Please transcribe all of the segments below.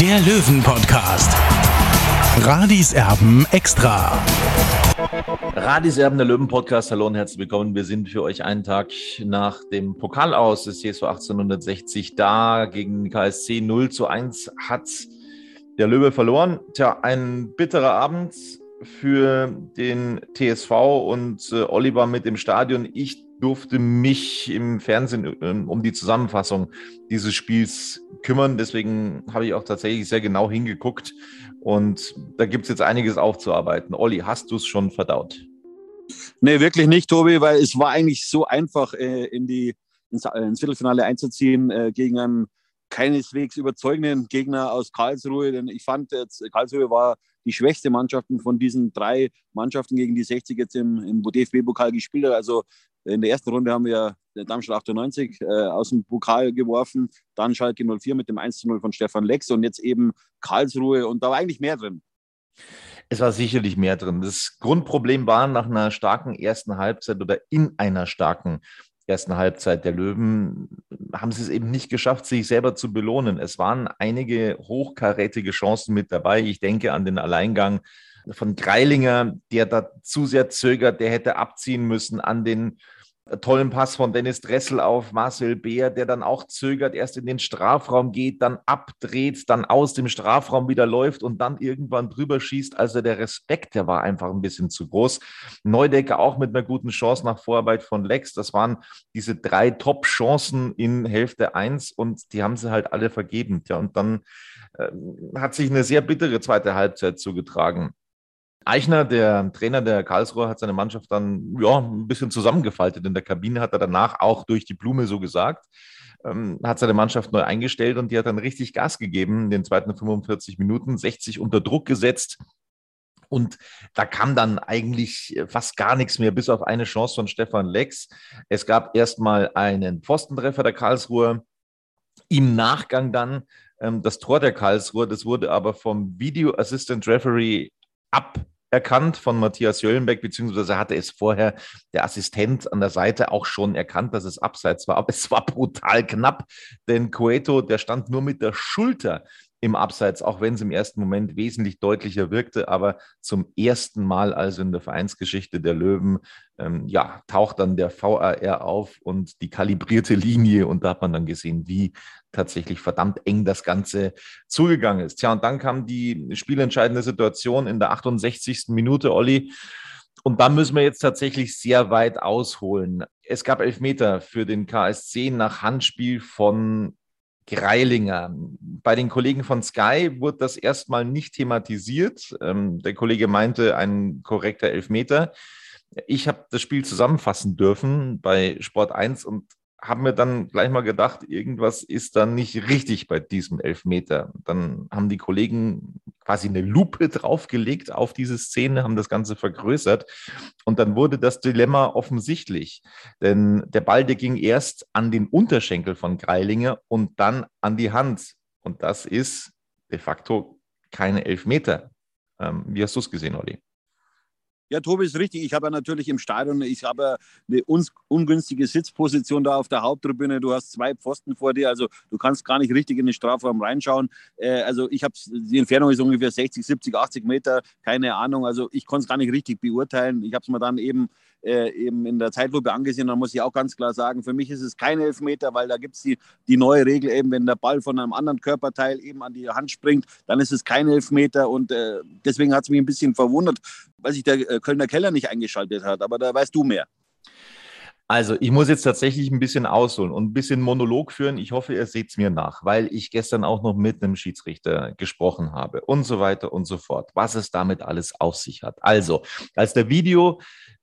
der Löwen-Podcast. Radis Erben extra. Radis Erben, der Löwen-Podcast. Hallo und herzlich willkommen. Wir sind für euch einen Tag nach dem Pokal aus des CSV 1860 da. Gegen KSC 0 zu 1 hat der Löwe verloren. Tja, ein bitterer Abend für den TSV und äh, Oliver mit dem Stadion. Ich durfte mich im Fernsehen äh, um die Zusammenfassung dieses Spiels kümmern. Deswegen habe ich auch tatsächlich sehr genau hingeguckt. Und da gibt es jetzt einiges aufzuarbeiten. Olli, hast du es schon verdaut? Nee, wirklich nicht, Tobi, weil es war eigentlich so einfach, äh, in die, ins, äh, ins, Viertelfinale einzuziehen äh, gegen einen keineswegs überzeugenden Gegner aus Karlsruhe. Denn ich fand, jetzt, Karlsruhe war die schwächste Mannschaft von diesen drei Mannschaften, gegen die 60 jetzt im, im DFB-Pokal gespielt hat. Also in der ersten Runde haben wir Darmstadt 98 äh, aus dem Pokal geworfen, dann Schalke 04 mit dem 1 0 von Stefan Lex und jetzt eben Karlsruhe und da war eigentlich mehr drin. Es war sicherlich mehr drin. Das Grundproblem war nach einer starken ersten Halbzeit oder in einer starken ersten Halbzeit der Löwen haben sie es eben nicht geschafft, sich selber zu belohnen. Es waren einige hochkarätige Chancen mit dabei. Ich denke an den Alleingang von Greilinger, der da zu sehr zögert, der hätte abziehen müssen, an den tollen Pass von Dennis Dressel auf Marcel Beer, der dann auch zögert, erst in den Strafraum geht, dann abdreht, dann aus dem Strafraum wieder läuft und dann irgendwann drüber schießt. Also der Respekt, der war einfach ein bisschen zu groß. Neudecker auch mit einer guten Chance nach Vorarbeit von Lex. Das waren diese drei Top-Chancen in Hälfte 1 und die haben sie halt alle vergeben. Ja, und dann äh, hat sich eine sehr bittere zweite Halbzeit zugetragen. Eichner, der Trainer der Karlsruhe, hat seine Mannschaft dann ja, ein bisschen zusammengefaltet. In der Kabine hat er danach auch durch die Blume so gesagt, ähm, hat seine Mannschaft neu eingestellt und die hat dann richtig Gas gegeben in den zweiten 45 Minuten, 60 unter Druck gesetzt. Und da kam dann eigentlich fast gar nichts mehr, bis auf eine Chance von Stefan Lex. Es gab erstmal einen Pfostentreffer der Karlsruhe. Im Nachgang dann ähm, das Tor der Karlsruhe. Das wurde aber vom Video Assistant Referee aberkannt von Matthias Jöllenbeck, beziehungsweise hatte es vorher der Assistent an der Seite auch schon erkannt, dass es abseits war. Aber es war brutal knapp, denn Cueto, der stand nur mit der Schulter im Abseits, auch wenn es im ersten Moment wesentlich deutlicher wirkte. Aber zum ersten Mal also in der Vereinsgeschichte der Löwen, ähm, ja, taucht dann der VAR auf und die kalibrierte Linie. Und da hat man dann gesehen, wie tatsächlich verdammt eng das Ganze zugegangen ist. Tja, und dann kam die spielentscheidende Situation in der 68. Minute, Olli. Und da müssen wir jetzt tatsächlich sehr weit ausholen. Es gab Elfmeter für den KSC nach Handspiel von Greilinger. Bei den Kollegen von Sky wurde das erstmal nicht thematisiert. Ähm, der Kollege meinte, ein korrekter Elfmeter. Ich habe das Spiel zusammenfassen dürfen bei Sport 1 und habe mir dann gleich mal gedacht, irgendwas ist dann nicht richtig bei diesem Elfmeter. Dann haben die Kollegen quasi eine Lupe draufgelegt auf diese Szene, haben das Ganze vergrößert und dann wurde das Dilemma offensichtlich. Denn der Ball, der ging erst an den Unterschenkel von Greilinger und dann an die Hand. Und das ist de facto keine Elfmeter. Ähm, wie hast du es gesehen, Olli? Ja, Tobi ist richtig. Ich habe ja natürlich im Stadion, ich habe eine ungünstige Sitzposition da auf der Haupttribüne. Du hast zwei Pfosten vor dir, also du kannst gar nicht richtig in den Strafraum reinschauen. Äh, also ich habe die Entfernung ist ungefähr 60, 70, 80 Meter, keine Ahnung. Also ich konnte es gar nicht richtig beurteilen. Ich habe es mir dann eben äh, eben in der Zeitlupe angesehen. Da muss ich auch ganz klar sagen, für mich ist es kein Elfmeter, weil da gibt es die, die neue Regel eben, wenn der Ball von einem anderen Körperteil eben an die Hand springt, dann ist es kein Elfmeter und äh, deswegen hat es mich ein bisschen verwundert, weil sich der äh, Kölner Keller nicht eingeschaltet hat. Aber da weißt du mehr. Also, ich muss jetzt tatsächlich ein bisschen ausholen und ein bisschen Monolog führen. Ich hoffe, ihr seht es mir nach, weil ich gestern auch noch mit einem Schiedsrichter gesprochen habe und so weiter und so fort, was es damit alles auf sich hat. Also, als der Video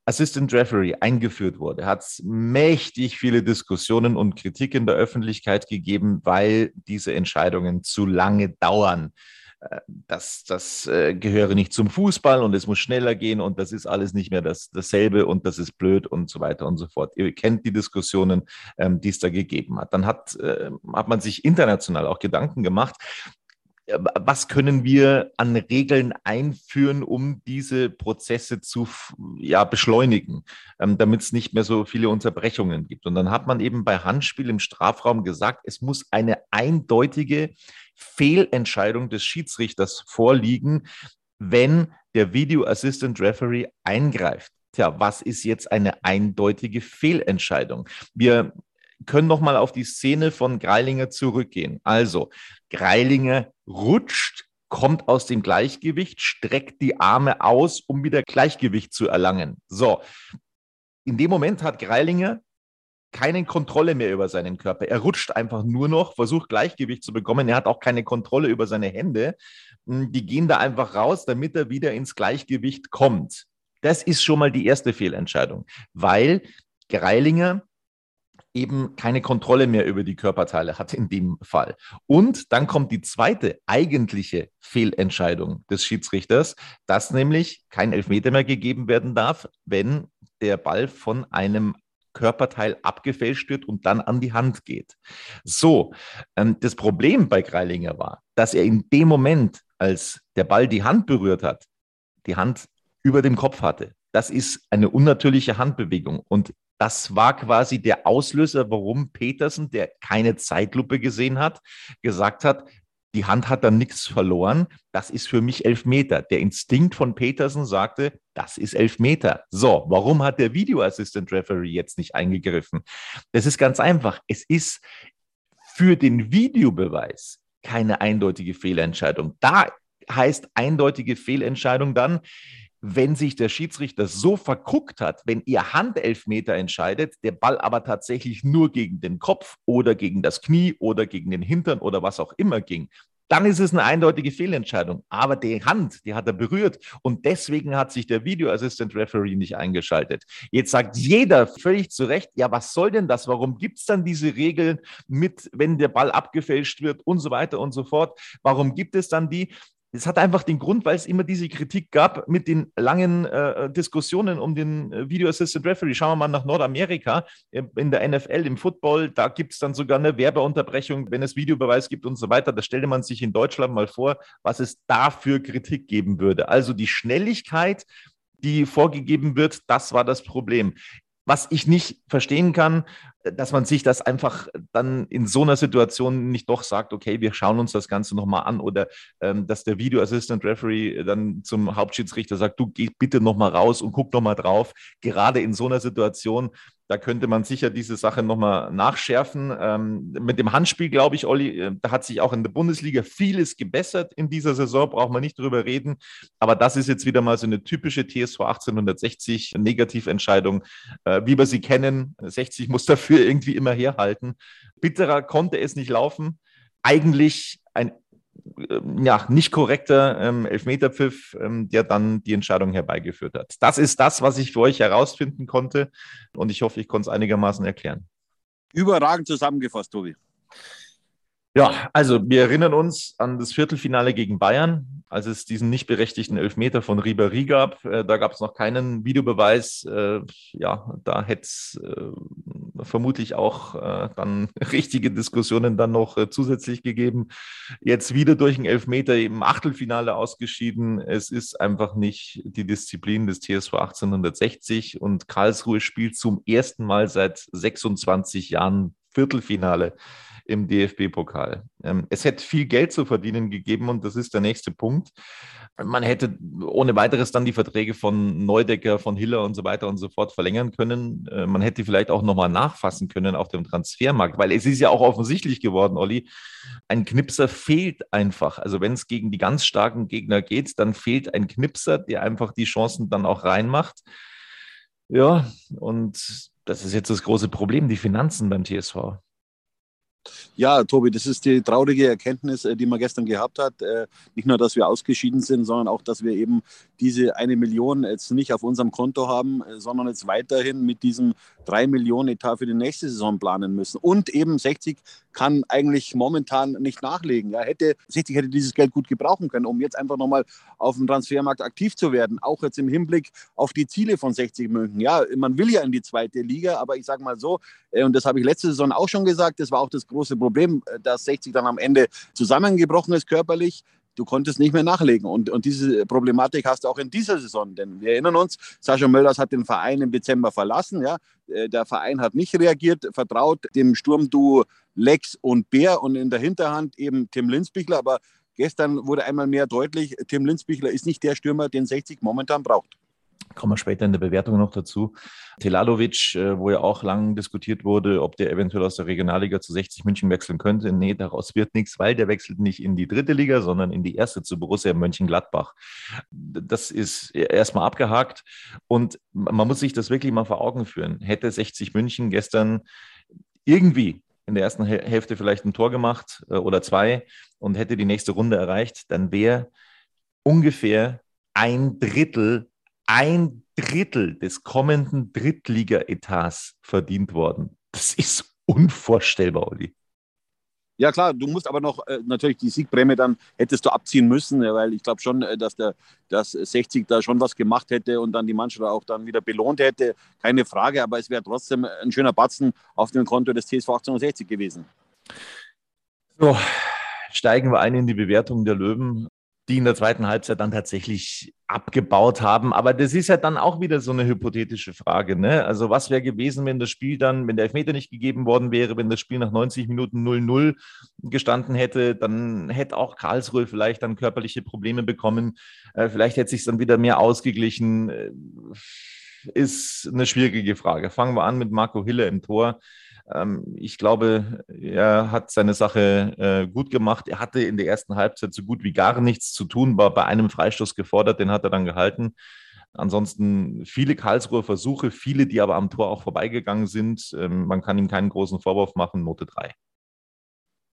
Assistant Referee eingeführt wurde, hat es mächtig viele Diskussionen und Kritik in der Öffentlichkeit gegeben, weil diese Entscheidungen zu lange dauern. Äh, das, das äh, gehöre nicht zum Fußball und es muss schneller gehen und das ist alles nicht mehr das, dasselbe und das ist blöd und so weiter und so fort. Ihr kennt die Diskussionen, ähm, die es da gegeben hat. Dann hat, äh, hat man sich international auch Gedanken gemacht, was können wir an Regeln einführen, um diese Prozesse zu ja, beschleunigen, ähm, damit es nicht mehr so viele Unterbrechungen gibt. Und dann hat man eben bei Handspiel im Strafraum gesagt, es muss eine eindeutige Fehlentscheidung des Schiedsrichters vorliegen, wenn der Video Assistant Referee eingreift. Tja, was ist jetzt eine eindeutige Fehlentscheidung? Wir können noch mal auf die Szene von Greilinger zurückgehen. Also, Greilinger rutscht, kommt aus dem Gleichgewicht, streckt die Arme aus, um wieder Gleichgewicht zu erlangen. So, in dem Moment hat Greilinger keine Kontrolle mehr über seinen Körper. Er rutscht einfach nur noch, versucht Gleichgewicht zu bekommen. Er hat auch keine Kontrolle über seine Hände. Hm, die gehen da einfach raus, damit er wieder ins Gleichgewicht kommt. Das ist schon mal die erste Fehlentscheidung, weil Greilinger eben keine Kontrolle mehr über die Körperteile hat in dem Fall. Und dann kommt die zweite eigentliche Fehlentscheidung des Schiedsrichters, dass nämlich kein Elfmeter mehr gegeben werden darf, wenn der Ball von einem Körperteil abgefälscht wird und dann an die Hand geht. So, ähm, das Problem bei Greilinger war, dass er in dem Moment, als der Ball die Hand berührt hat, die Hand über dem Kopf hatte. Das ist eine unnatürliche Handbewegung. Und das war quasi der Auslöser, warum Petersen, der keine Zeitlupe gesehen hat, gesagt hat, die Hand hat dann nichts verloren. Das ist für mich elf Meter. Der Instinkt von Petersen sagte, das ist elf Meter. So, warum hat der Video Assistant Referee jetzt nicht eingegriffen? Das ist ganz einfach. Es ist für den Videobeweis keine eindeutige Fehlentscheidung. Da heißt eindeutige Fehlentscheidung dann, wenn sich der Schiedsrichter so verguckt hat, wenn ihr Handelfmeter entscheidet, der Ball aber tatsächlich nur gegen den Kopf oder gegen das Knie oder gegen den Hintern oder was auch immer ging, dann ist es eine eindeutige Fehlentscheidung. Aber die Hand, die hat er berührt und deswegen hat sich der Video Assistant Referee nicht eingeschaltet. Jetzt sagt jeder völlig zu Recht, ja, was soll denn das? Warum gibt es dann diese Regeln mit, wenn der Ball abgefälscht wird und so weiter und so fort? Warum gibt es dann die? Es hat einfach den Grund, weil es immer diese Kritik gab mit den langen äh, Diskussionen um den äh, Video Assistant Referee. Schauen wir mal nach Nordamerika, äh, in der NFL, im Football, da gibt es dann sogar eine Werbeunterbrechung, wenn es Videobeweis gibt und so weiter. Da stellte man sich in Deutschland mal vor, was es da für Kritik geben würde. Also die Schnelligkeit, die vorgegeben wird, das war das Problem. Was ich nicht verstehen kann, dass man sich das einfach dann in so einer Situation nicht doch sagt, okay, wir schauen uns das Ganze nochmal an oder ähm, dass der Video Assistant Referee dann zum Hauptschiedsrichter sagt, du geh bitte nochmal raus und guck nochmal drauf. Gerade in so einer Situation da könnte man sicher diese Sache nochmal nachschärfen. Ähm, mit dem Handspiel, glaube ich, Olli, äh, da hat sich auch in der Bundesliga vieles gebessert in dieser Saison, braucht man nicht drüber reden. Aber das ist jetzt wieder mal so eine typische TSV 1860 Negativentscheidung, äh, wie wir sie kennen. 60 muss dafür irgendwie immer herhalten. Bitterer konnte es nicht laufen. Eigentlich ein ähm, ja, nicht korrekter ähm, Elfmeterpfiff, ähm, der dann die Entscheidung herbeigeführt hat. Das ist das, was ich für euch herausfinden konnte und ich hoffe, ich konnte es einigermaßen erklären. Überragend zusammengefasst, Tobi. Ja, also wir erinnern uns an das Viertelfinale gegen Bayern, als es diesen nicht berechtigten Elfmeter von Ribéry gab. Äh, da gab es noch keinen Videobeweis. Äh, ja, da hätte es äh, vermutlich auch dann richtige Diskussionen dann noch zusätzlich gegeben. Jetzt wieder durch einen Elfmeter im Achtelfinale ausgeschieden. Es ist einfach nicht die Disziplin des TSV 1860 und Karlsruhe spielt zum ersten Mal seit 26 Jahren Viertelfinale im DFB-Pokal. Ähm, es hätte viel Geld zu verdienen gegeben und das ist der nächste Punkt. Man hätte ohne weiteres dann die Verträge von Neudecker, von Hiller und so weiter und so fort verlängern können. Äh, man hätte vielleicht auch nochmal nachfassen können auf dem Transfermarkt, weil es ist ja auch offensichtlich geworden, Olli, ein Knipser fehlt einfach. Also wenn es gegen die ganz starken Gegner geht, dann fehlt ein Knipser, der einfach die Chancen dann auch reinmacht. Ja, und das ist jetzt das große Problem, die Finanzen beim TSV. Ja, Tobi, das ist die traurige Erkenntnis, äh, die man gestern gehabt hat. Äh, nicht nur, dass wir ausgeschieden sind, sondern auch, dass wir eben diese eine Million jetzt nicht auf unserem Konto haben, äh, sondern jetzt weiterhin mit diesem drei Millionen Etat für die nächste Saison planen müssen. Und eben 60 kann eigentlich momentan nicht nachlegen. Ja, hätte, 60 hätte dieses Geld gut gebrauchen können, um jetzt einfach nochmal auf dem Transfermarkt aktiv zu werden. Auch jetzt im Hinblick auf die Ziele von 60 München. Ja, man will ja in die zweite Liga, aber ich sage mal so, und das habe ich letzte Saison auch schon gesagt, das war auch das große Problem, dass 60 dann am Ende zusammengebrochen ist körperlich du konntest nicht mehr nachlegen. Und, und diese Problematik hast du auch in dieser Saison. Denn wir erinnern uns, Sascha Mölders hat den Verein im Dezember verlassen. Ja? Äh, der Verein hat nicht reagiert, vertraut dem Sturmduo Lex und Bär und in der Hinterhand eben Tim Linsbichler. Aber gestern wurde einmal mehr deutlich, Tim Linsbichler ist nicht der Stürmer, den 60 momentan braucht kommen wir später in der Bewertung noch dazu. Telalovic, äh, wo ja auch lang diskutiert wurde, ob der eventuell aus der Regionalliga zu 60 München wechseln könnte. Nee, daraus wird nichts, weil der wechselt nicht in die dritte Liga, sondern in die erste zu Borussia Mönchengladbach. Das ist erstmal abgehakt und man muss sich das wirklich mal vor Augen führen. Hätte 60 München gestern irgendwie in der ersten Hälfte vielleicht ein Tor gemacht äh, oder zwei und hätte die nächste Runde erreicht, dann wäre ungefähr ein Drittel ein Drittel des kommenden Drittliga-Etats verdient worden. Das ist unvorstellbar, Olli. Ja klar, du musst aber noch äh, natürlich die Siegprämie dann hättest du abziehen müssen, weil ich glaube schon, äh, dass der dass 60 da schon was gemacht hätte und dann die Mannschaft auch dann wieder belohnt hätte, keine Frage, aber es wäre trotzdem ein schöner Batzen auf dem Konto des TSV 1860 gewesen. So, steigen wir ein in die Bewertung der Löwen die in der zweiten Halbzeit dann tatsächlich abgebaut haben. Aber das ist ja dann auch wieder so eine hypothetische Frage. Ne? Also was wäre gewesen, wenn das Spiel dann, wenn der Elfmeter nicht gegeben worden wäre, wenn das Spiel nach 90 Minuten 0-0 gestanden hätte, dann hätte auch Karlsruhe vielleicht dann körperliche Probleme bekommen. Äh, vielleicht hätte sich dann wieder mehr ausgeglichen. Äh, ist eine schwierige Frage. Fangen wir an mit Marco Hille im Tor. Ähm, ich glaube, er hat seine Sache äh, gut gemacht. Er hatte in der ersten Halbzeit so gut wie gar nichts zu tun, war bei einem Freistoß gefordert, den hat er dann gehalten. Ansonsten viele Karlsruher Versuche, viele, die aber am Tor auch vorbeigegangen sind. Ähm, man kann ihm keinen großen Vorwurf machen, Note 3.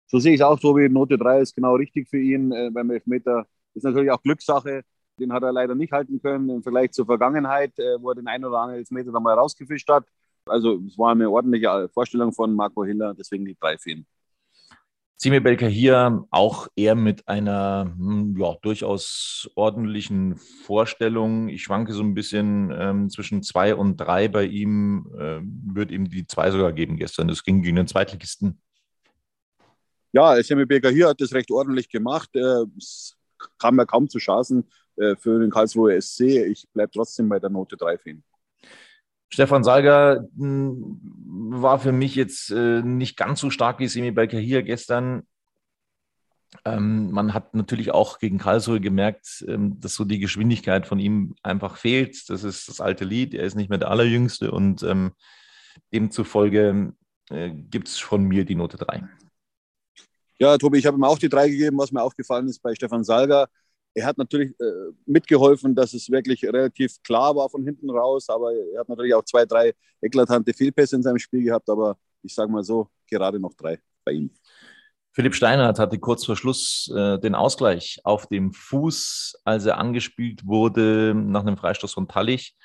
So sehe ich es auch, Tobi. Note 3 ist genau richtig für ihn äh, beim Elfmeter. Ist natürlich auch Glückssache. Den hat er leider nicht halten können im Vergleich zur Vergangenheit, äh, wo er den einen oder anderen Elfmeter dann mal rausgefischt hat. Also es war eine ordentliche Vorstellung von Marco Hiller, deswegen die drei für ihn. Simi Belker hier auch eher mit einer hm, ja, durchaus ordentlichen Vorstellung. Ich schwanke so ein bisschen ähm, zwischen zwei und drei bei ihm. Äh, würde ihm die zwei sogar geben gestern. Das ging gegen den Zweitligisten. Ja, Semi Belker hier hat das recht ordentlich gemacht. Äh, es kam ja kaum zu Chancen äh, für den Karlsruher SC. Ich bleibe trotzdem bei der Note 3 für ihn. Stefan Salger hm, war für mich jetzt äh, nicht ganz so stark wie Semi hier gestern. Ähm, man hat natürlich auch gegen Karlsruhe gemerkt, ähm, dass so die Geschwindigkeit von ihm einfach fehlt. Das ist das alte Lied. Er ist nicht mehr der Allerjüngste und ähm, demzufolge äh, gibt es von mir die Note 3. Ja, Tobi, ich habe ihm auch die 3 gegeben, was mir aufgefallen ist bei Stefan Salger er hat natürlich äh, mitgeholfen, dass es wirklich relativ klar war von hinten raus, aber er hat natürlich auch zwei, drei eklatante Fehlpässe in seinem Spiel gehabt, aber ich sage mal so, gerade noch drei bei ihm. Philipp Steinhardt hatte kurz vor Schluss äh, den Ausgleich auf dem Fuß, als er angespielt wurde nach einem Freistoß von Tallich.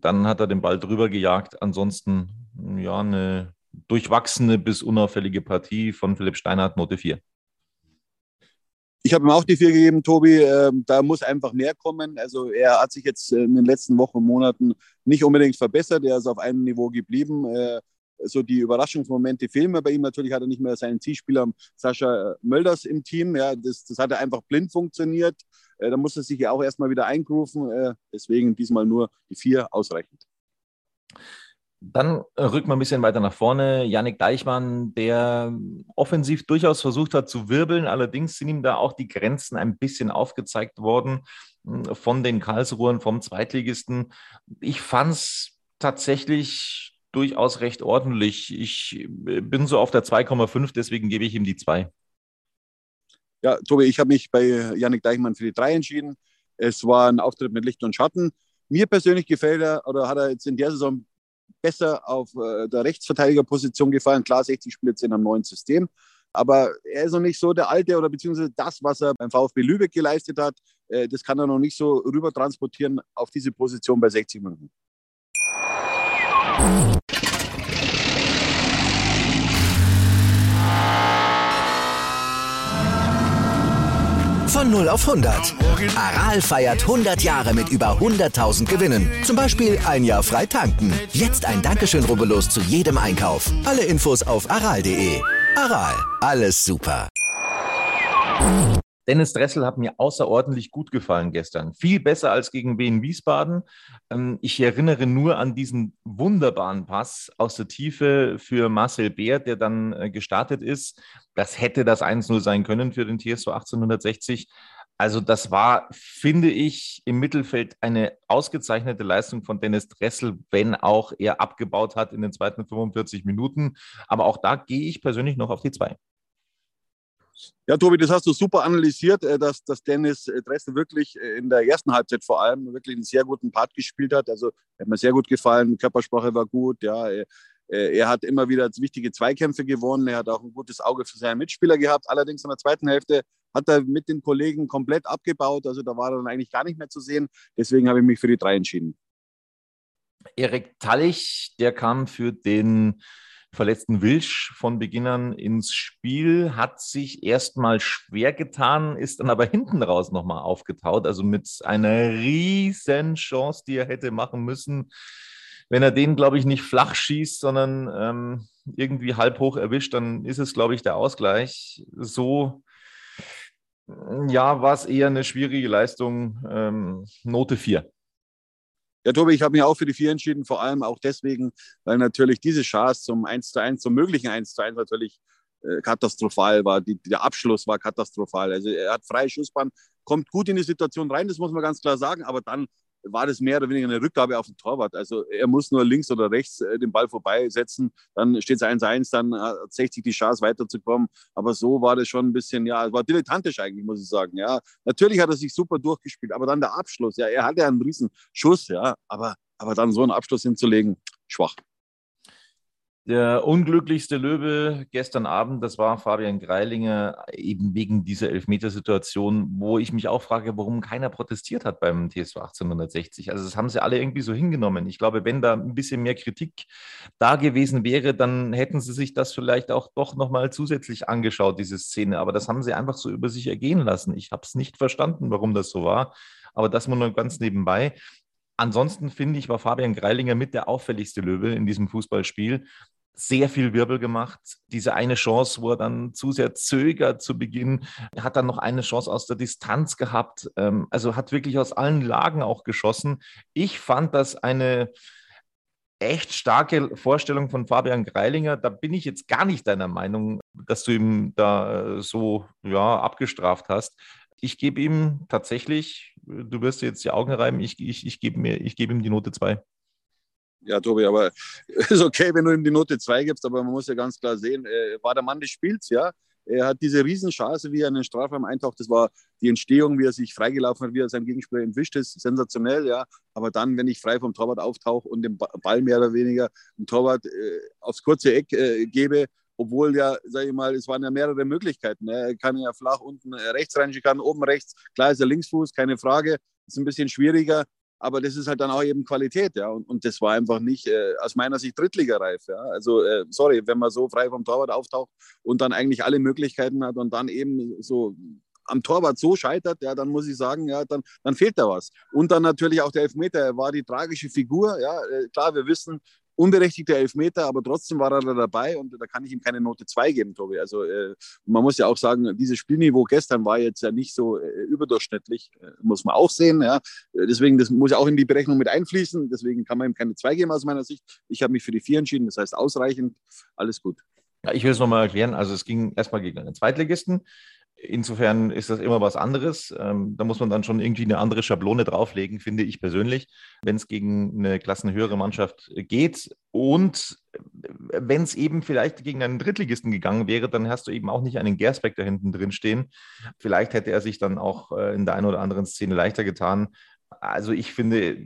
Dann hat er den Ball drüber gejagt. Ansonsten ja eine durchwachsene bis unauffällige Partie von Philipp Steinhardt, Note 4. Ich habe ihm auch die vier gegeben, Tobi. Ähm, da muss einfach mehr kommen. Also er hat sich jetzt in den letzten Wochen und Monaten nicht unbedingt verbessert. Er ist auf einem Niveau geblieben. Äh, so die Überraschungsmomente fehlen mir bei ihm. Natürlich hat er nicht mehr seinen Zielspieler Sascha Mölders im Team. Ja, das, das hat er einfach blind funktioniert. Äh, da muss er sich ja auch erstmal wieder eingrooven. Äh, deswegen diesmal nur die vier ausreichend. Dann äh, rücken wir ein bisschen weiter nach vorne. Yannick Deichmann, der offensiv durchaus versucht hat zu wirbeln. Allerdings sind ihm da auch die Grenzen ein bisschen aufgezeigt worden hm, von den Karlsruhern, vom Zweitligisten. Ich fand es tatsächlich durchaus recht ordentlich. Ich äh, bin so auf der 2,5, deswegen gebe ich ihm die 2. Ja, Tobi, ich habe mich bei Yannick Deichmann für die 3 entschieden. Es war ein Auftritt mit Licht und Schatten. Mir persönlich gefällt er oder hat er jetzt in der Saison besser auf äh, der Rechtsverteidigerposition gefallen. Klar, 60 spielt jetzt in einem neuen System. Aber er ist noch nicht so der Alte oder beziehungsweise das, was er beim VfB Lübeck geleistet hat, äh, das kann er noch nicht so rüber transportieren auf diese Position bei 60 Minuten. Von 0 auf 100. Aral feiert 100 Jahre mit über 100.000 Gewinnen. Zum Beispiel ein Jahr frei tanken. Jetzt ein Dankeschön, rubbellos zu jedem Einkauf. Alle Infos auf aral.de. Aral, alles super. Dennis Dressel hat mir außerordentlich gut gefallen gestern. Viel besser als gegen Wien Wiesbaden. Ähm, ich erinnere nur an diesen wunderbaren Pass aus der Tiefe für Marcel Beer, der dann äh, gestartet ist. Das hätte das 1-0 sein können für den TSV 1860. Also das war, finde ich, im Mittelfeld eine ausgezeichnete Leistung von Dennis Dressel, wenn auch er abgebaut hat in den zweiten 45 Minuten. Aber auch da gehe ich persönlich noch auf die zwei. Ja, Tobi, das hast du super analysiert, äh, dass, dass Dennis äh, Dressel wirklich äh, in der ersten Halbzeit vor allem wirklich einen sehr guten Part gespielt hat. Also hat mir sehr gut gefallen, Körpersprache war gut, ja. Er hat immer wieder wichtige Zweikämpfe gewonnen. Er hat auch ein gutes Auge für seine Mitspieler gehabt. Allerdings in der zweiten Hälfte hat er mit den Kollegen komplett abgebaut. Also da war er dann eigentlich gar nicht mehr zu sehen. Deswegen habe ich mich für die drei entschieden. Erik Tallich, der kam für den verletzten Wilsch von Beginn an ins Spiel, hat sich erstmal schwer getan, ist dann aber hinten raus nochmal aufgetaut, also mit einer riesen Chance, die er hätte machen müssen. Wenn er den, glaube ich, nicht flach schießt, sondern ähm, irgendwie halb hoch erwischt, dann ist es, glaube ich, der Ausgleich. So, ja, war es eher eine schwierige Leistung. Ähm, Note 4. Ja, Tobi, ich habe mich auch für die vier entschieden, vor allem auch deswegen, weil natürlich diese Chance zum 1 zu 1, zum möglichen 1 zu 1 natürlich äh, katastrophal war. Die, der Abschluss war katastrophal. Also er hat freie Schussbahn, kommt gut in die Situation rein, das muss man ganz klar sagen, aber dann war das mehr oder weniger eine Rückgabe auf den Torwart. Also er muss nur links oder rechts äh, den Ball vorbeisetzen, dann steht es 1-1, dann hat 60 die Chance weiterzukommen. Aber so war das schon ein bisschen, ja, es war dilettantisch eigentlich, muss ich sagen. Ja, natürlich hat er sich super durchgespielt, aber dann der Abschluss, ja, er hatte einen riesen Schuss, ja, aber, aber dann so einen Abschluss hinzulegen, schwach. Der unglücklichste Löwe gestern Abend, das war Fabian Greilinger, eben wegen dieser Elfmetersituation, wo ich mich auch frage, warum keiner protestiert hat beim TSV 1860. Also das haben sie alle irgendwie so hingenommen. Ich glaube, wenn da ein bisschen mehr Kritik da gewesen wäre, dann hätten sie sich das vielleicht auch doch nochmal zusätzlich angeschaut, diese Szene. Aber das haben sie einfach so über sich ergehen lassen. Ich habe es nicht verstanden, warum das so war. Aber das nur noch ganz nebenbei. Ansonsten finde ich, war Fabian Greilinger mit der auffälligste Löwe in diesem Fußballspiel sehr viel Wirbel gemacht. Diese eine Chance, wo er dann zu sehr zögert zu Beginn, hat dann noch eine Chance aus der Distanz gehabt. Ähm, also hat wirklich aus allen Lagen auch geschossen. Ich fand das eine echt starke Vorstellung von Fabian Greilinger. Da bin ich jetzt gar nicht deiner Meinung, dass du ihm da äh, so ja, abgestraft hast. Ich gebe ihm tatsächlich, du wirst dir jetzt die Augen reiben, ich, ich, ich gebe geb ihm die Note 2. Ja, Tobi, aber ist okay, wenn du ihm die Note 2 gibst, aber man muss ja ganz klar sehen, äh, war der Mann des Spiels, ja. Er hat diese Riesenchance, wie er in den Strafraum eintaucht. Das war die Entstehung, wie er sich freigelaufen hat, wie er seinen Gegenspieler entwischt ist. Sensationell, ja. Aber dann, wenn ich frei vom Torwart auftauche und den Ball mehr oder weniger dem Torwart äh, aufs kurze Eck äh, gebe, obwohl ja, sage ich mal, es waren ja mehrere Möglichkeiten. Er kann ja flach unten äh, rechts reinschicken, oben rechts. Klar ist er Linksfuß, keine Frage. Ist ein bisschen schwieriger aber das ist halt dann auch eben Qualität, ja. Und, und das war einfach nicht äh, aus meiner Sicht Drittligareif, ja. Also, äh, sorry, wenn man so frei vom Torwart auftaucht und dann eigentlich alle Möglichkeiten hat und dann eben so am Torwart so scheitert, ja, dann muss ich sagen, ja, dann, dann fehlt da was. Und dann natürlich auch der Elfmeter, er war die tragische Figur, ja. Äh, klar, wir wissen, unberechtigter Elfmeter, aber trotzdem war er da dabei und da kann ich ihm keine Note 2 geben, Tobi. Also äh, man muss ja auch sagen, dieses Spielniveau gestern war jetzt ja nicht so äh, überdurchschnittlich, äh, muss man auch sehen. Ja. Deswegen, das muss ja auch in die Berechnung mit einfließen. Deswegen kann man ihm keine 2 geben aus meiner Sicht. Ich habe mich für die 4 entschieden, das heißt ausreichend, alles gut. Ja, ich will es nochmal erklären. Also es ging erstmal gegen einen Zweitligisten. Insofern ist das immer was anderes. Ähm, da muss man dann schon irgendwie eine andere Schablone drauflegen, finde ich persönlich, wenn es gegen eine klassenhöhere Mannschaft geht. Und wenn es eben vielleicht gegen einen Drittligisten gegangen wäre, dann hast du eben auch nicht einen Gersbeck da hinten drin stehen. Vielleicht hätte er sich dann auch äh, in der einen oder anderen Szene leichter getan. Also ich finde,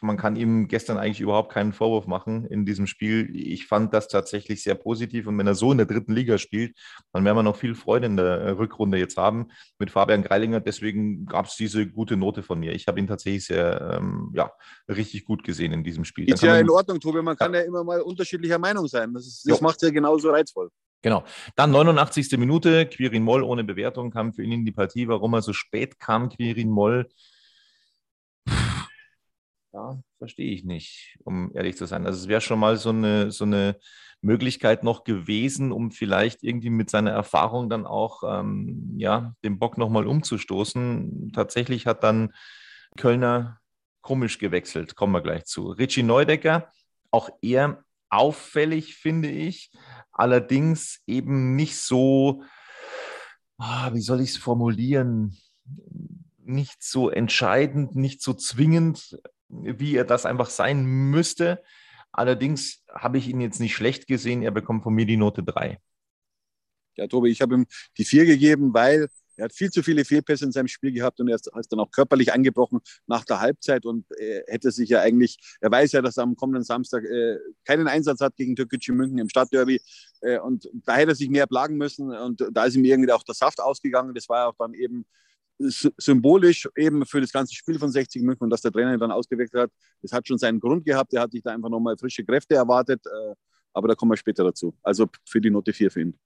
man kann ihm gestern eigentlich überhaupt keinen Vorwurf machen in diesem Spiel. Ich fand das tatsächlich sehr positiv und wenn er so in der dritten Liga spielt, dann werden wir noch viel Freude in der Rückrunde jetzt haben mit Fabian Greilinger. Deswegen gab es diese gute Note von mir. Ich habe ihn tatsächlich sehr, ähm, ja, richtig gut gesehen in diesem Spiel. Ist ja in Ordnung, Tobi. Man kann ja, ja immer mal unterschiedlicher Meinung sein. Das, das macht es ja genauso reizvoll. Genau. Dann 89. Minute, Quirin Moll ohne Bewertung kam für ihn in die Partie. Warum er so spät kam, Quirin Moll, ja, verstehe ich nicht, um ehrlich zu sein. Also es wäre schon mal so eine, so eine Möglichkeit noch gewesen, um vielleicht irgendwie mit seiner Erfahrung dann auch ähm, ja, den Bock nochmal umzustoßen. Tatsächlich hat dann Kölner komisch gewechselt, kommen wir gleich zu. Richie Neudecker, auch eher auffällig, finde ich, allerdings eben nicht so, ah, wie soll ich es formulieren, nicht so entscheidend, nicht so zwingend wie er das einfach sein müsste. Allerdings habe ich ihn jetzt nicht schlecht gesehen. Er bekommt von mir die Note 3. Ja, Tobi, ich habe ihm die 4 gegeben, weil er hat viel zu viele Fehlpässe in seinem Spiel gehabt und er ist, dann auch körperlich angebrochen nach der Halbzeit und er hätte sich ja eigentlich, er weiß ja, dass er am kommenden Samstag äh, keinen Einsatz hat gegen Türkgücü München im Stadtderby äh, und da hätte er sich mehr plagen müssen und da ist ihm irgendwie auch der Saft ausgegangen. Das war auch dann eben symbolisch eben für das ganze Spiel von 60 München und dass der Trainer ihn dann ausgewechselt hat, das hat schon seinen Grund gehabt. Er hat sich da einfach nochmal frische Kräfte erwartet, äh, aber da kommen wir später dazu. Also für die Note 4 für ihn.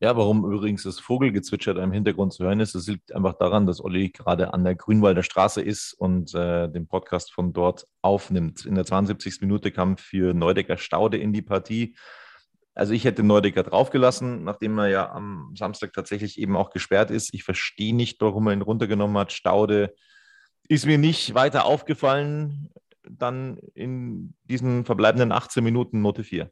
Ja, warum übrigens das Vogelgezwitscher im Hintergrund zu hören ist, das liegt einfach daran, dass Olli gerade an der Grünwalder Straße ist und äh, den Podcast von dort aufnimmt. In der 72. Minute kam für Neudecker Staude in die Partie. Also ich hätte Neudecker draufgelassen, nachdem er ja am Samstag tatsächlich eben auch gesperrt ist. Ich verstehe nicht, warum er ihn runtergenommen hat. Staude ist mir nicht weiter aufgefallen. Dann in diesen verbleibenden 18 Minuten Note 4.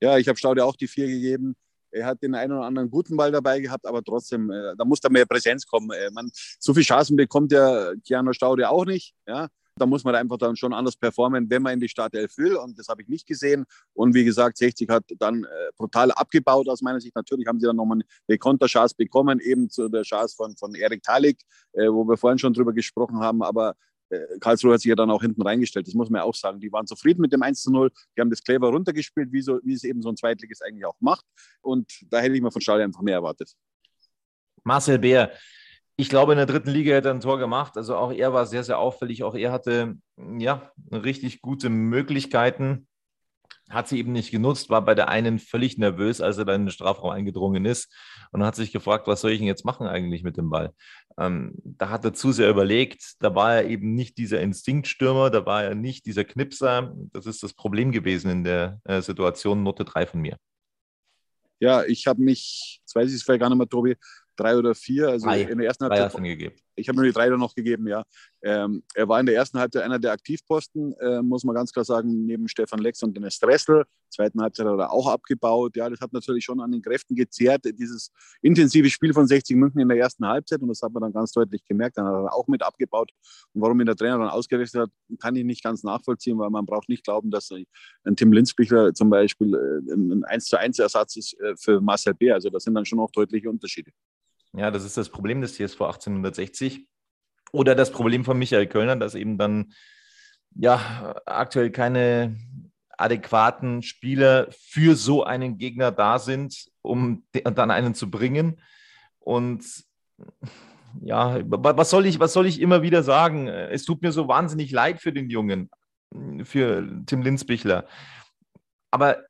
Ja, ich habe Staude auch die 4 gegeben. Er hat den einen oder anderen guten Ball dabei gehabt, aber trotzdem, äh, da muss da mehr Präsenz kommen. Äh, man, so viele Chancen bekommt der Keanu Staude auch nicht. Ja? Da muss man einfach dann schon anders performen, wenn man in die Startelf will. Und das habe ich nicht gesehen. Und wie gesagt, 60 hat dann äh, brutal abgebaut aus meiner Sicht. Natürlich haben sie dann nochmal eine Konterchance bekommen, eben zu der Chance von, von Erik Talik, äh, wo wir vorhin schon drüber gesprochen haben. Aber äh, Karlsruhe hat sich ja dann auch hinten reingestellt. Das muss man ja auch sagen. Die waren zufrieden mit dem 1 zu 0. Die haben das clever runtergespielt, wie, so, wie es eben so ein Zweitliges eigentlich auch macht. Und da hätte ich mir von Stadion einfach mehr erwartet. Marcel Beer, ich glaube, in der dritten Liga hätte er ein Tor gemacht. Also auch er war sehr, sehr auffällig. Auch er hatte ja richtig gute Möglichkeiten. Hat sie eben nicht genutzt, war bei der einen völlig nervös, als er dann in den Strafraum eingedrungen ist und hat sich gefragt, was soll ich denn jetzt machen eigentlich mit dem Ball? Ähm, da hat er zu sehr überlegt. Da war er eben nicht dieser Instinktstürmer, da war er nicht dieser Knipser. Das ist das Problem gewesen in der äh, Situation. Note 3 von mir. Ja, ich habe mich, jetzt weiß ich es vielleicht gar nicht mehr, Tobi, drei oder vier. Also drei. in der ersten Halbzeit. gegeben. Ich habe nur die drei dann noch gegeben, ja. Ähm, er war in der ersten Halbzeit einer der Aktivposten, äh, muss man ganz klar sagen, neben Stefan Lex und Dennis Dressel. Zweiten Halbzeit hat er auch abgebaut. Ja, das hat natürlich schon an den Kräften gezehrt, dieses intensive Spiel von 60 München in der ersten Halbzeit. Und das hat man dann ganz deutlich gemerkt. Dann hat er auch mit abgebaut. Und warum ihn der Trainer dann ausgerichtet hat, kann ich nicht ganz nachvollziehen, weil man braucht nicht glauben, dass ein Tim Linzbichler zum Beispiel äh, ein 1 zu 1 Ersatz ist äh, für Marcel B. Also das sind dann schon auch deutliche Unterschiede. Ja, das ist das Problem des TSV 1860. Oder das Problem von Michael Kölner, dass eben dann ja aktuell keine adäquaten Spieler für so einen Gegner da sind, um dann einen zu bringen. Und ja, was soll ich, was soll ich immer wieder sagen? Es tut mir so wahnsinnig leid für den Jungen, für Tim Linsbichler. Aber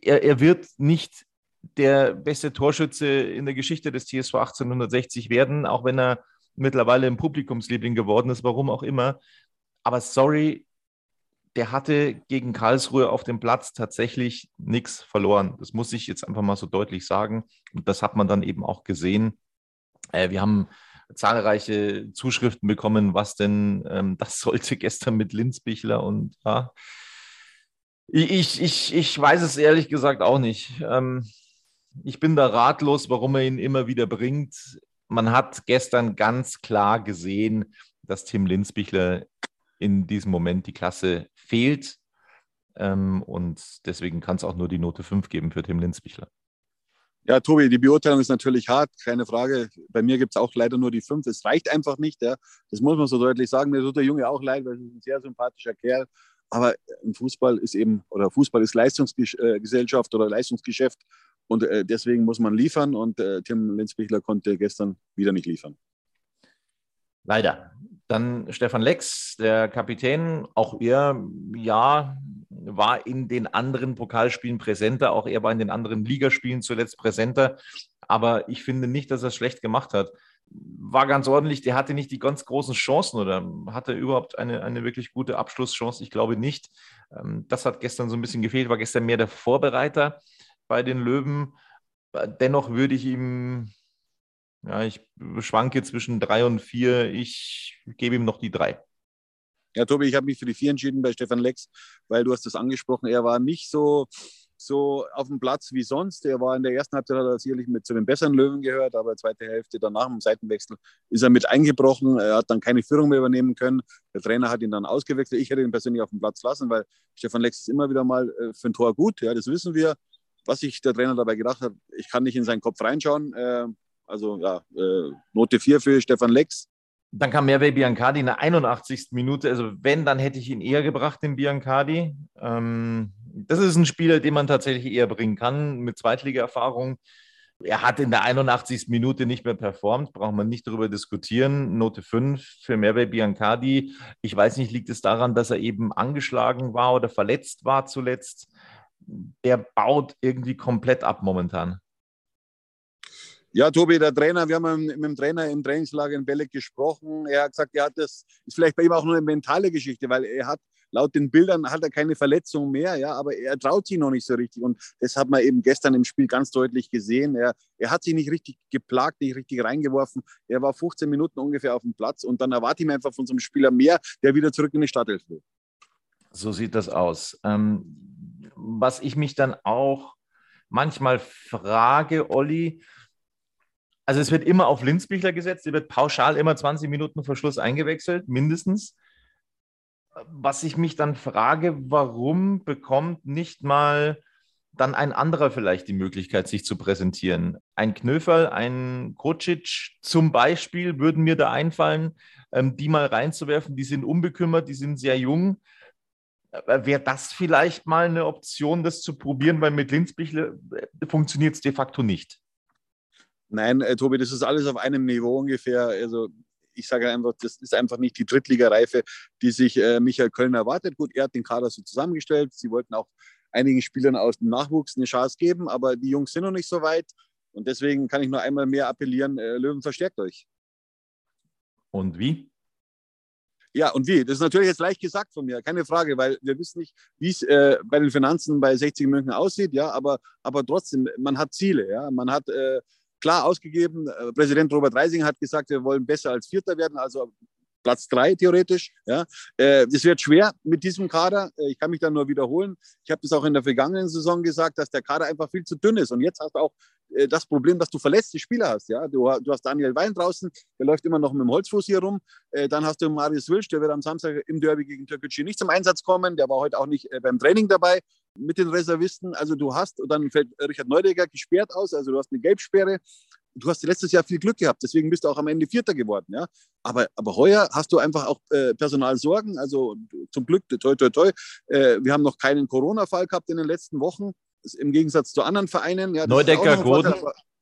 er, er wird nicht der beste Torschütze in der Geschichte des TSV 1860 werden, auch wenn er mittlerweile ein Publikumsliebling geworden ist, warum auch immer. Aber sorry, der hatte gegen Karlsruhe auf dem Platz tatsächlich nichts verloren. Das muss ich jetzt einfach mal so deutlich sagen. Und das hat man dann eben auch gesehen. Äh, wir haben zahlreiche Zuschriften bekommen, was denn ähm, das sollte gestern mit Linzbichler und ja. Ich, ich, ich weiß es ehrlich gesagt auch nicht. Ich bin da ratlos, warum er ihn immer wieder bringt. Man hat gestern ganz klar gesehen, dass Tim Linzbichler in diesem Moment die Klasse fehlt. Ähm, und deswegen kann es auch nur die Note 5 geben für Tim Linzbichler. Ja, Tobi, die Beurteilung ist natürlich hart, keine Frage. Bei mir gibt es auch leider nur die 5. Es reicht einfach nicht. Ja. Das muss man so deutlich sagen. Mir tut der Junge auch leid, weil er ist ein sehr sympathischer Kerl. Aber im Fußball ist eben, oder Fußball ist Leistungsgesellschaft oder Leistungsgeschäft. Und äh, deswegen muss man liefern. Und äh, Tim Lenzbichler konnte gestern wieder nicht liefern. Leider. Dann Stefan Lex, der Kapitän, auch er, ja, war in den anderen Pokalspielen präsenter, auch er war in den anderen Ligaspielen zuletzt präsenter. Aber ich finde nicht, dass er es schlecht gemacht hat. War ganz ordentlich, der hatte nicht die ganz großen Chancen oder hatte überhaupt eine, eine wirklich gute Abschlusschance? Ich glaube nicht. Ähm, das hat gestern so ein bisschen gefehlt, war gestern mehr der Vorbereiter bei den Löwen. Dennoch würde ich ihm ja, ich schwanke zwischen drei und vier. Ich gebe ihm noch die drei. Ja, Tobi, ich habe mich für die vier entschieden bei Stefan Lex, weil du hast das angesprochen. Er war nicht so, so auf dem Platz wie sonst. Er war in der ersten Halbzeit hat er sicherlich mit zu den besseren Löwen gehört, aber zweite Hälfte danach im Seitenwechsel ist er mit eingebrochen. Er hat dann keine Führung mehr übernehmen können. Der Trainer hat ihn dann ausgewechselt. Ich hätte ihn persönlich auf dem Platz lassen, weil Stefan Lex ist immer wieder mal äh, für ein Tor gut. Ja, das wissen wir. Was sich der Trainer dabei gedacht hat, ich kann nicht in seinen Kopf reinschauen. Äh, also ja, äh, Note 4 für Stefan Lex. Dann kam Merve Biancardi in der 81. Minute. Also wenn, dann hätte ich ihn eher gebracht, den Biancardi. Ähm, das ist ein Spieler, den man tatsächlich eher bringen kann mit Zweitliga-Erfahrung. Er hat in der 81. Minute nicht mehr performt, braucht man nicht darüber diskutieren. Note 5 für Merve Biancardi. Ich weiß nicht, liegt es daran, dass er eben angeschlagen war oder verletzt war zuletzt? Der baut irgendwie komplett ab momentan. Ja, Tobi, der Trainer, wir haben mit dem Trainer im Trainingslager in Belek gesprochen. Er hat gesagt, er hat das, ist vielleicht bei ihm auch nur eine mentale Geschichte, weil er hat, laut den Bildern hat er keine Verletzung mehr, ja, aber er traut sich noch nicht so richtig. Und das hat man eben gestern im Spiel ganz deutlich gesehen. Er, er hat sich nicht richtig geplagt, nicht richtig reingeworfen. Er war 15 Minuten ungefähr auf dem Platz und dann erwarte ich mir einfach von so einem Spieler mehr, der wieder zurück in die Startelf will. So sieht das aus. Ähm, was ich mich dann auch manchmal frage, Olli, also es wird immer auf Linzbichler gesetzt, er wird pauschal immer 20 Minuten vor Schluss eingewechselt, mindestens. Was ich mich dann frage, warum bekommt nicht mal dann ein anderer vielleicht die Möglichkeit, sich zu präsentieren? Ein Knöferl, ein Kocic zum Beispiel würden mir da einfallen, ähm, die mal reinzuwerfen. Die sind unbekümmert, die sind sehr jung. Äh, wäre das vielleicht mal eine Option, das zu probieren, weil mit Linzbichler äh, funktioniert es de facto nicht. Nein, äh, Tobi, das ist alles auf einem Niveau ungefähr. Also ich sage einfach, das ist einfach nicht die Drittligareife, die sich äh, Michael Köln erwartet. Gut, er hat den Kader so zusammengestellt. Sie wollten auch einigen Spielern aus dem Nachwuchs eine Chance geben, aber die Jungs sind noch nicht so weit. Und deswegen kann ich nur einmal mehr appellieren, äh, Löwen verstärkt euch. Und wie? Ja, und wie? Das ist natürlich jetzt leicht gesagt von mir, keine Frage, weil wir wissen nicht, wie es äh, bei den Finanzen bei 60 München aussieht, ja, aber, aber trotzdem, man hat Ziele, ja, man hat äh, klar ausgegeben. Äh, Präsident Robert Reising hat gesagt, wir wollen besser als Vierter werden, also Platz drei theoretisch. Ja. Äh, es wird schwer mit diesem Kader. Äh, ich kann mich da nur wiederholen. Ich habe das auch in der vergangenen Saison gesagt, dass der Kader einfach viel zu dünn ist. Und jetzt hast du auch das Problem, dass du verletzte Spieler hast. Ja? Du, du hast Daniel Wein draußen, der läuft immer noch mit dem Holzfuß hier rum. Dann hast du Marius Wilsch, der wird am Samstag im Derby gegen Türkgücü nicht zum Einsatz kommen. Der war heute auch nicht beim Training dabei mit den Reservisten. Also du hast, und dann fällt Richard Neudecker gesperrt aus, also du hast eine Gelbsperre. Du hast letztes Jahr viel Glück gehabt, deswegen bist du auch am Ende Vierter geworden. Ja? Aber, aber heuer hast du einfach auch äh, Personalsorgen. Also zum Glück, toi, toi, toi. Äh, wir haben noch keinen Corona-Fall gehabt in den letzten Wochen, im Gegensatz zu anderen Vereinen. Ja, Neudecker, Goden.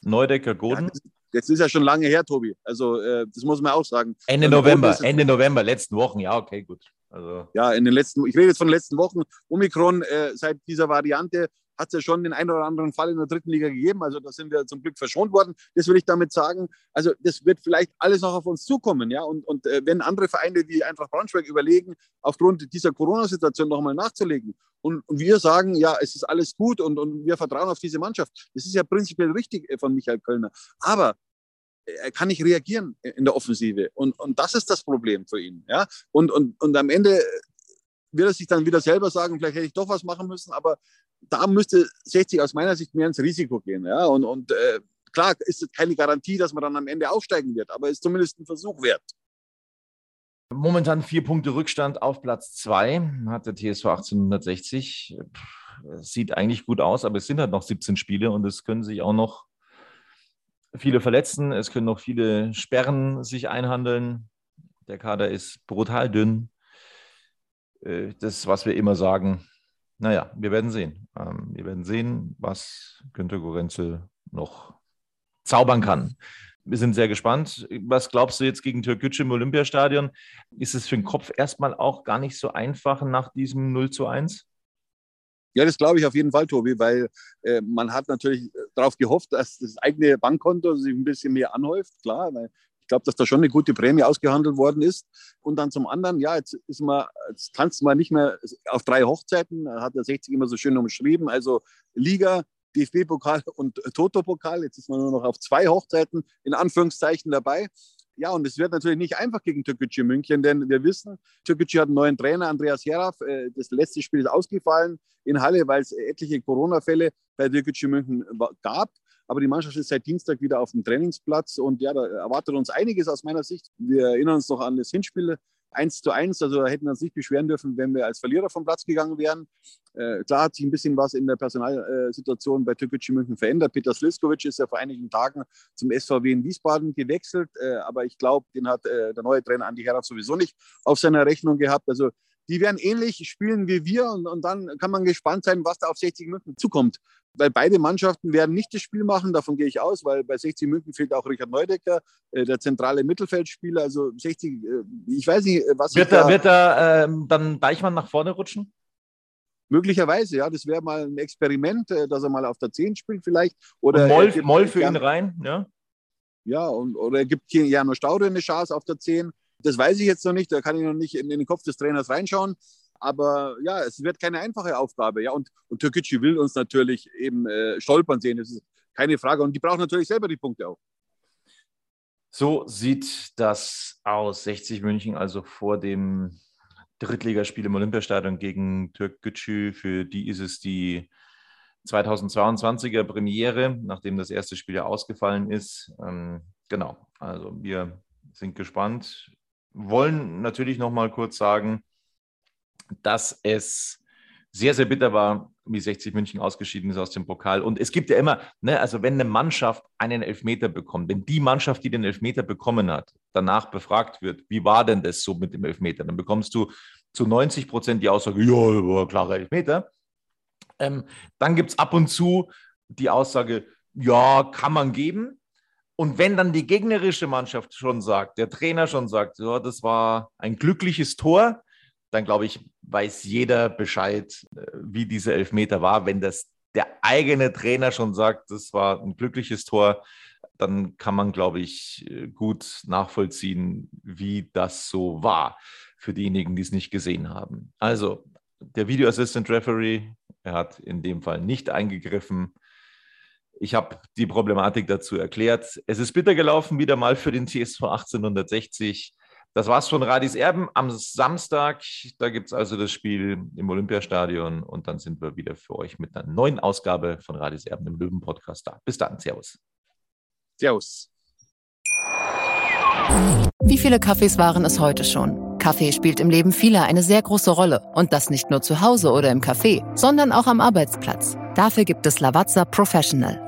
Neudecker, Goden. Ja, das, das, ist ja schon lange her, Tobi. Also äh, das muss man auch sagen. Ende also, November, Ende November, letzten Wochen, ja, okay, gut. Also. Ja, in den letzten, ich rede jetzt von den letzten Wochen. Omikron, äh, seit dieser Variante hat es ja schon den einen oder anderen Fall in der dritten Liga gegeben. Also da sind wir zum Glück verschont worden. Das will ich damit sagen. Also das wird vielleicht alles noch auf uns zukommen. Ja? Und, und äh, wenn andere Vereine wie Eintracht Braunschweig überlegen, aufgrund dieser Corona-Situation nochmal nachzulegen und, und, wir sagen, ja, es ist alles gut und, und wir vertrauen auf diese Mannschaft. Das ist ja prinzipiell richtig äh, von Michael Kölner. Aber er kann nicht reagieren in der Offensive. Und, und das ist das Problem für ihn. Ja? Und, und, und am Ende wird er sich dann wieder selber sagen, vielleicht hätte ich doch was machen müssen, aber da müsste 60 aus meiner Sicht mehr ins Risiko gehen. Ja? Und, und äh, klar ist es keine Garantie, dass man dann am Ende aufsteigen wird, aber ist zumindest ein Versuch wert. Momentan vier Punkte Rückstand auf Platz zwei hat der TSV 1860. Sieht eigentlich gut aus, aber es sind halt noch 17 Spiele und es können sich auch noch viele verletzen. Es können noch viele Sperren sich einhandeln. Der Kader ist brutal dünn. Äh, das, was wir immer sagen. Naja, wir werden sehen. Ähm, wir werden sehen, was Günter Gorenzel noch zaubern kann. Wir sind sehr gespannt. Was glaubst du jetzt gegen Türkgücü im Olympiastadion? Ist es für den Kopf erstmal auch gar nicht so einfach nach diesem 0 zu 1? Ja, das glaube ich auf jeden Fall, Tobi, weil äh, man hat natürlich darauf gehofft, dass das eigene Bankkonto sich ein bisschen mehr anhäuft, klar, weil ich glaube, dass da schon eine gute Prämie ausgehandelt worden ist. Und dann zum anderen, ja, jetzt ist man, jetzt tanzt man nicht mehr auf drei Hochzeiten, hat der 60 immer so schön umschrieben, also Liga, DFB-Pokal und Toto-Pokal. Jetzt ist man nur noch auf zwei Hochzeiten in Anführungszeichen dabei. Ja, und es wird natürlich nicht einfach gegen Türkgücü München, denn wir wissen, Türkgücü hat einen neuen Trainer, Andreas Heraf. Äh, das letzte Spiel ist ausgefallen in Halle, weil es etliche Corona-Fälle bei Türkgücü München gab. Aber die Mannschaft ist seit Dienstag wieder auf dem Trainingsplatz und ja, da erwartet uns einiges aus meiner Sicht. Wir erinnern uns noch an das Hinspiel 1 zu 1. Also da hätten wir uns nicht beschweren dürfen, wenn wir als Verlierer vom Platz gegangen wären. Äh, klar hat sich ein bisschen was in der Personalsituation bei Türkgücü München verändert. Peter Sliskovic ist ja vor einigen Tagen zum SVW in Wiesbaden gewechselt. Äh, aber ich glaube, den hat äh, der neue Trainer Andi Heraf sowieso nicht auf seiner Rechnung gehabt. Also die werden ähnlich spielen wie wir und, und dann kann man gespannt sein, was da auf 60 München zukommt. Weil beide Mannschaften werden nicht das Spiel machen, davon gehe ich aus, weil bei 60 München fehlt auch Richard Neudecker, äh, der zentrale Mittelfeldspieler. Also 60, äh, ich weiß nicht, äh, was. Wird da, da, wird da ähm, dann Deichmann nach vorne rutschen? Möglicherweise, ja, das wäre mal ein Experiment, äh, dass er mal auf der 10 spielt vielleicht. Oder und Moll, Moll für ihn rein, ja. Ja, und, oder er gibt Jano Staude eine Chance auf der 10. Das weiß ich jetzt noch nicht, da kann ich noch nicht in, in den Kopf des Trainers reinschauen. Aber ja, es wird keine einfache Aufgabe. Ja, und, und Türkgücü will uns natürlich eben äh, stolpern sehen. Das ist keine Frage. Und die brauchen natürlich selber die Punkte auch. So sieht das aus. 60 München, also vor dem Drittligaspiel im Olympiastadion gegen Türkgücü. Für die ist es die 2022er Premiere, nachdem das erste Spiel ja ausgefallen ist. Ähm, genau, also wir sind gespannt wollen natürlich noch mal kurz sagen, dass es sehr, sehr bitter war, wie 60 München ausgeschieden ist aus dem Pokal. Und es gibt ja immer, ne, also wenn eine Mannschaft einen Elfmeter bekommt, wenn die Mannschaft, die den Elfmeter bekommen hat, danach befragt wird, wie war denn das so mit dem Elfmeter, dann bekommst du zu 90 Prozent die Aussage, ja, klarer Elfmeter. Ähm, dann gibt es ab und zu die Aussage, ja, kann man geben. Und wenn dann die gegnerische Mannschaft schon sagt, der Trainer schon sagt, ja, das war ein glückliches Tor, dann glaube ich, weiß jeder Bescheid, äh, wie dieser Elfmeter war. Wenn das der eigene Trainer schon sagt, das war ein glückliches Tor, dann kann man, glaube ich, äh, gut nachvollziehen, wie das so war für diejenigen, die es nicht gesehen haben. Also, der Video Assistant Referee, er hat in dem Fall nicht eingegriffen. Ich habe die Problematik dazu erklärt. Es ist bitter gelaufen, wieder mal für den TSV 1860. Das war's von Radis Erben am Samstag. Da gibt es also das Spiel im Olympiastadion und dann sind wir wieder für euch mit einer neuen Ausgabe von Radis Erben im Löwen-Podcast da. Bis dann. Servus. Servus. Wie viele Kaffees waren es heute schon? Kaffee spielt im Leben vieler eine sehr große Rolle. Und das nicht nur zu Hause oder im Café, sondern auch am Arbeitsplatz. Dafür gibt es Lavazza Professional.